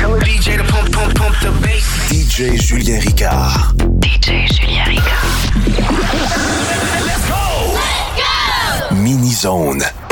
Tell the DJ to pump, pump, pump the bass. DJ Julien Ricard. DJ Julien Ricard. Let's go! Let's go! Mini Zone.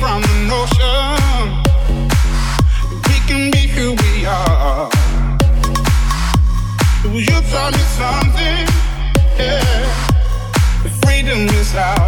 from the notion we can be who we are. You taught me something, yeah. Freedom is ours.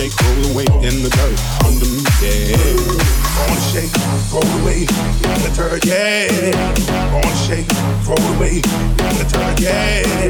Shake, roll weight in the dirt under me, yeah. Gonna shake, roll weight in the dirt, yeah. Gonna shake, roll weight in the dirt, yeah.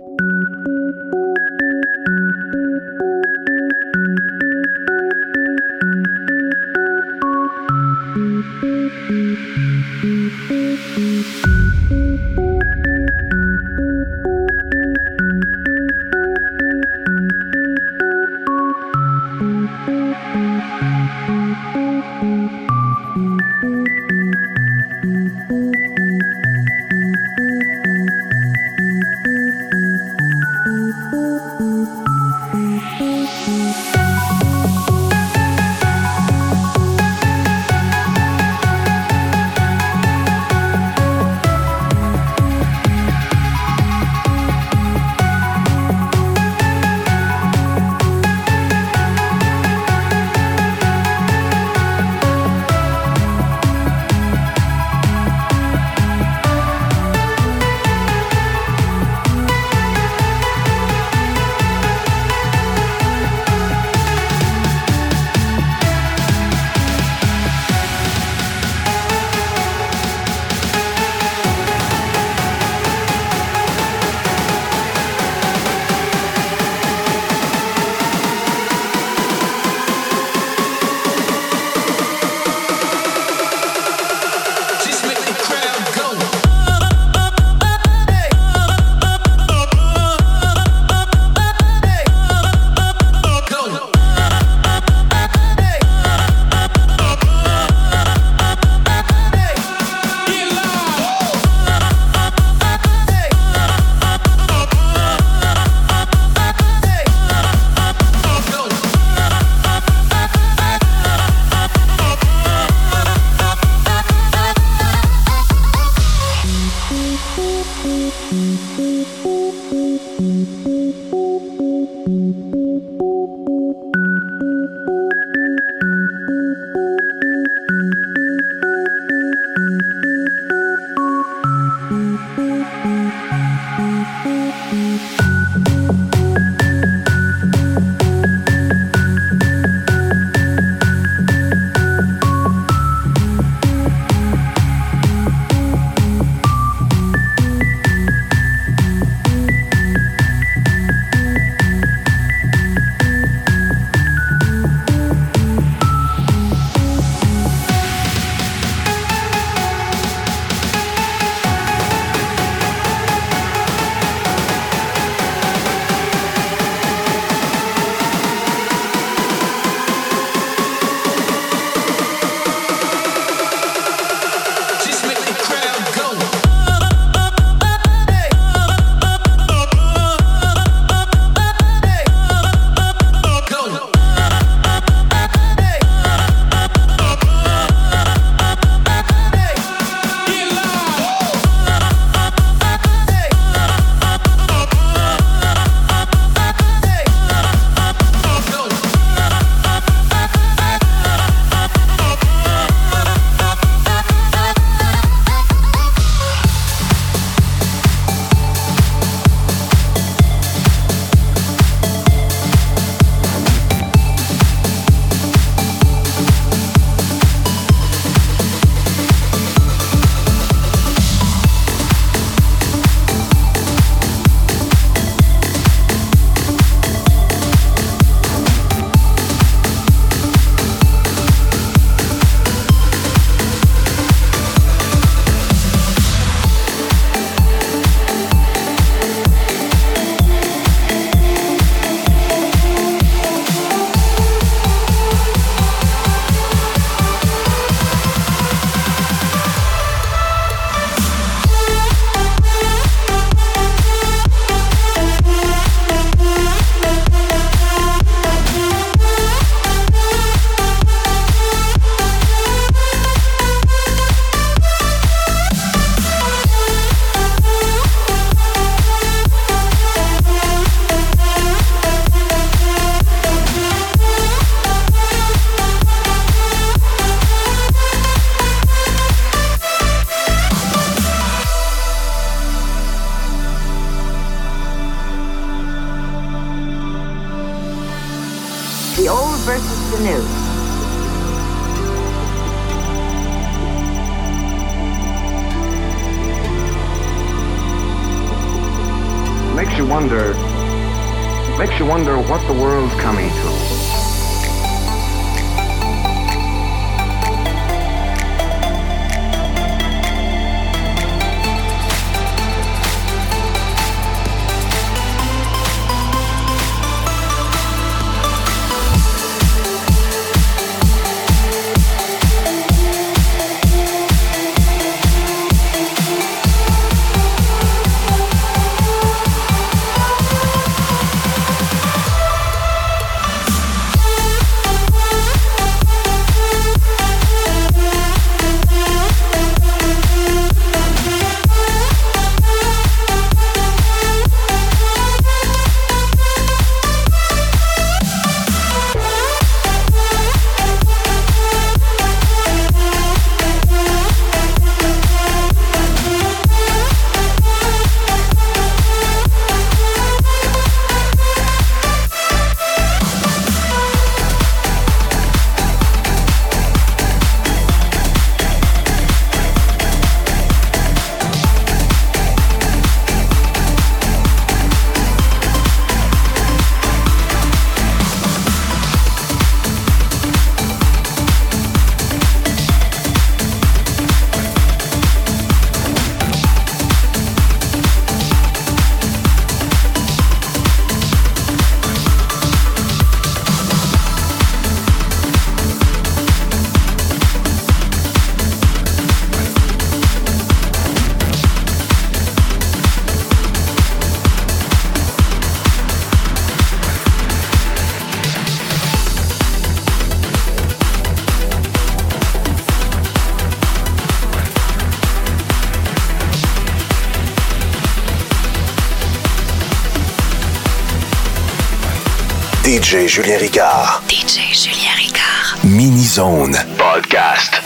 DJ Julien Ricard. DJ Julien Ricard. Mini Zone Podcast.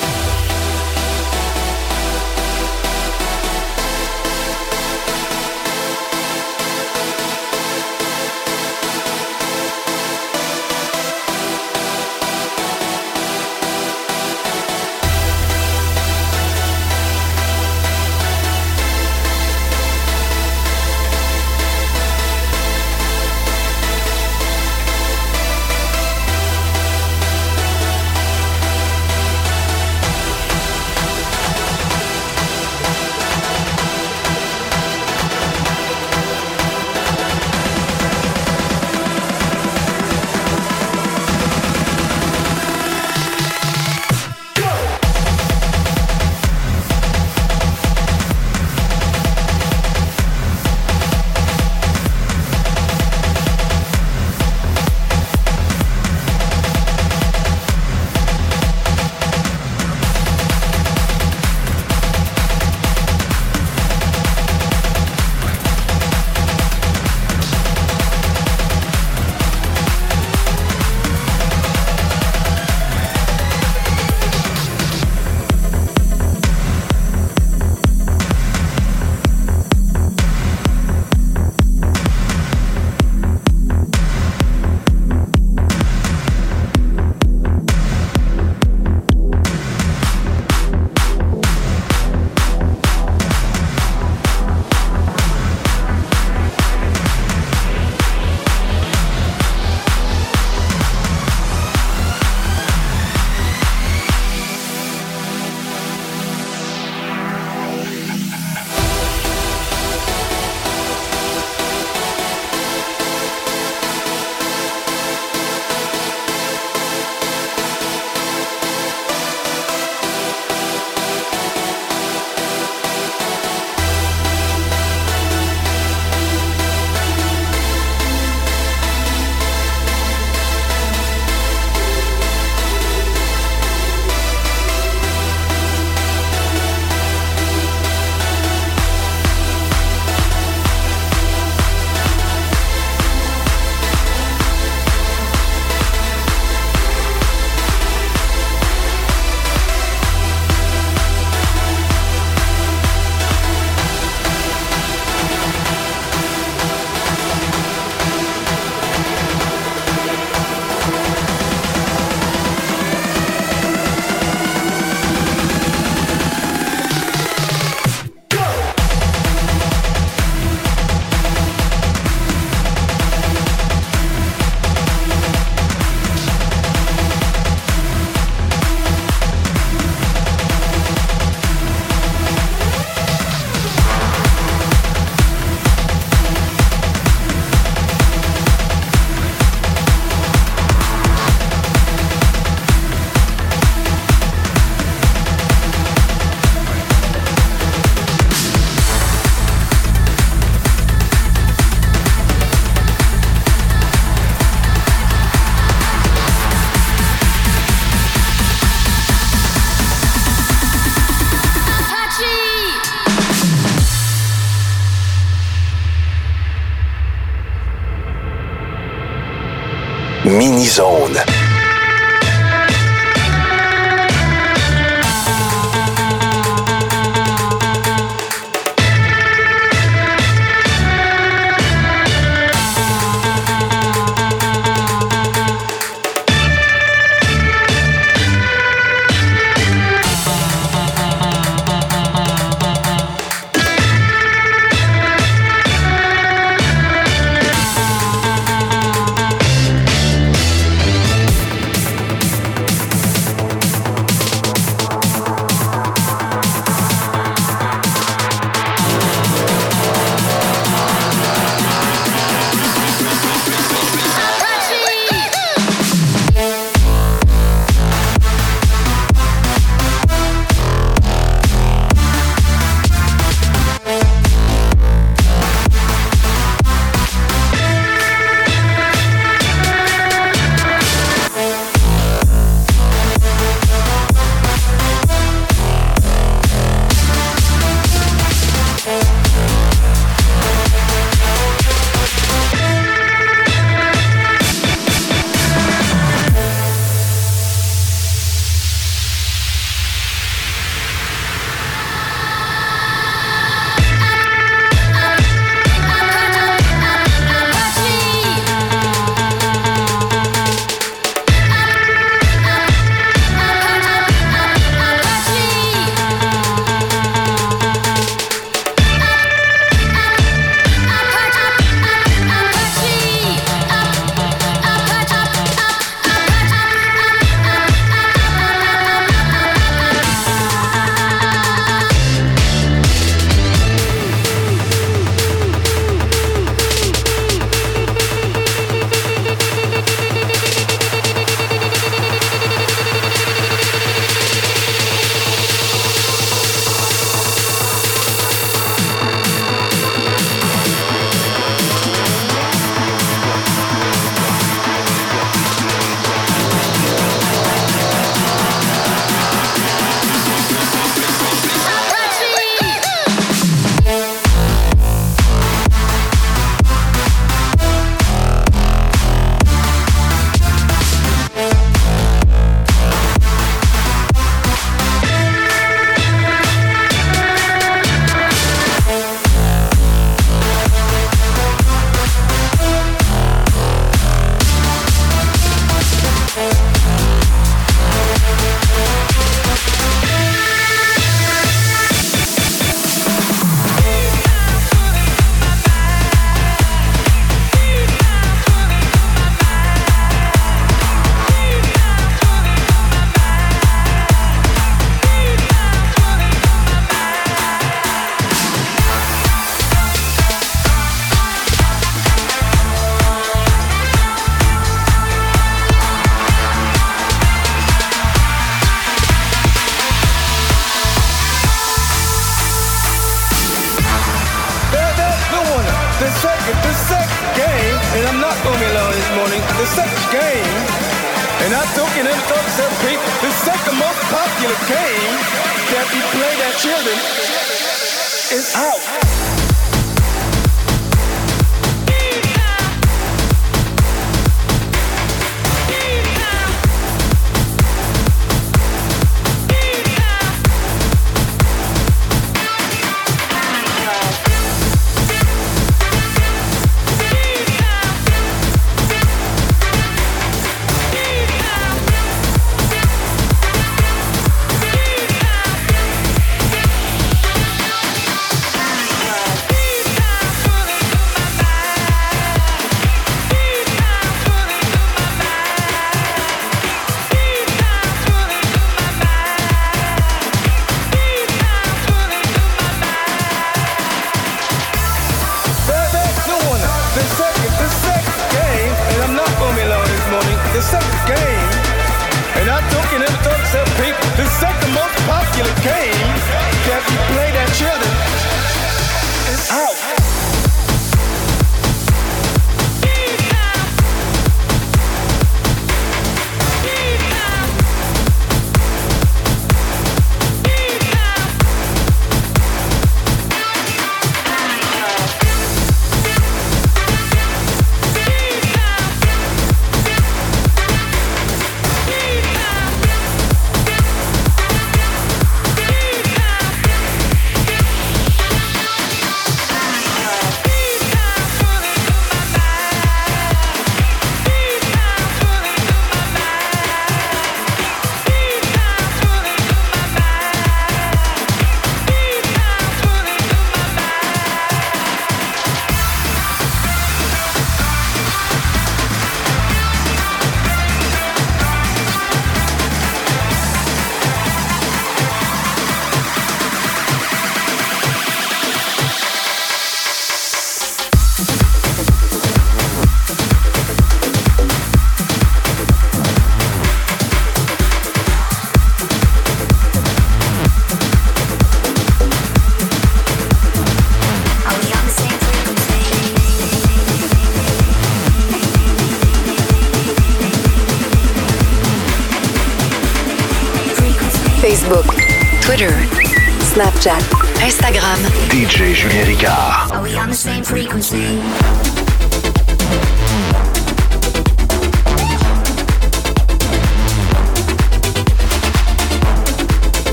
DJ Julien Ricard. Are we on the same frequency?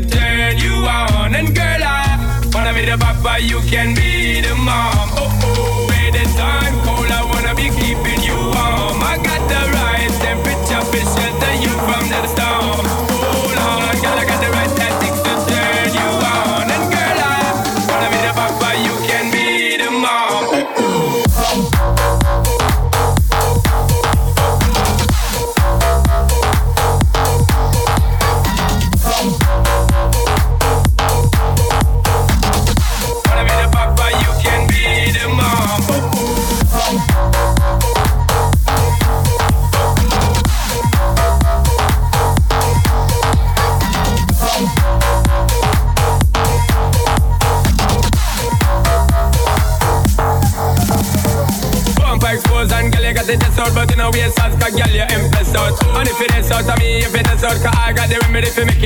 turn you on. And girl, I wanna be the papa, you can be the mom. Oh.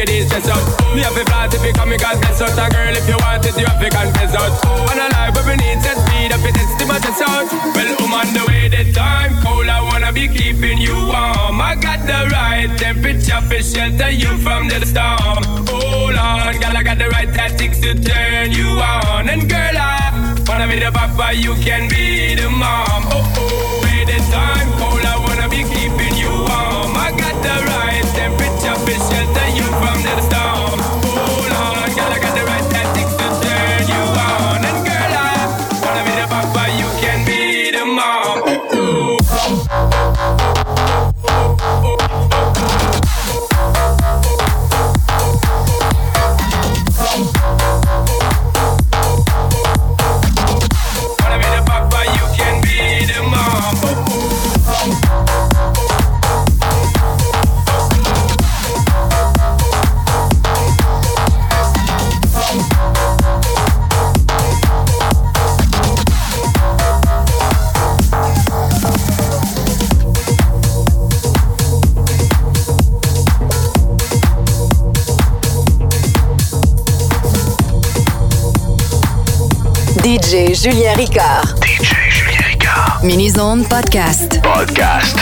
you this stress out. Me have a flat if you come, me got bless out. A girl, if you want it, you have to confess out. And a life where we need to speed up, it is to my chest out. Well, I'm on the way, the time cold, I wanna be keeping you warm. I got the right temperature for shelter you from the storm. Hold on, girl, I got the right tactics to turn you on. And girl, I wanna be the papa, you can be the mom. Oh, oh, wait, the time Julien Ricard. DJ Julien Ricard. Mini Zone Podcast. Podcast.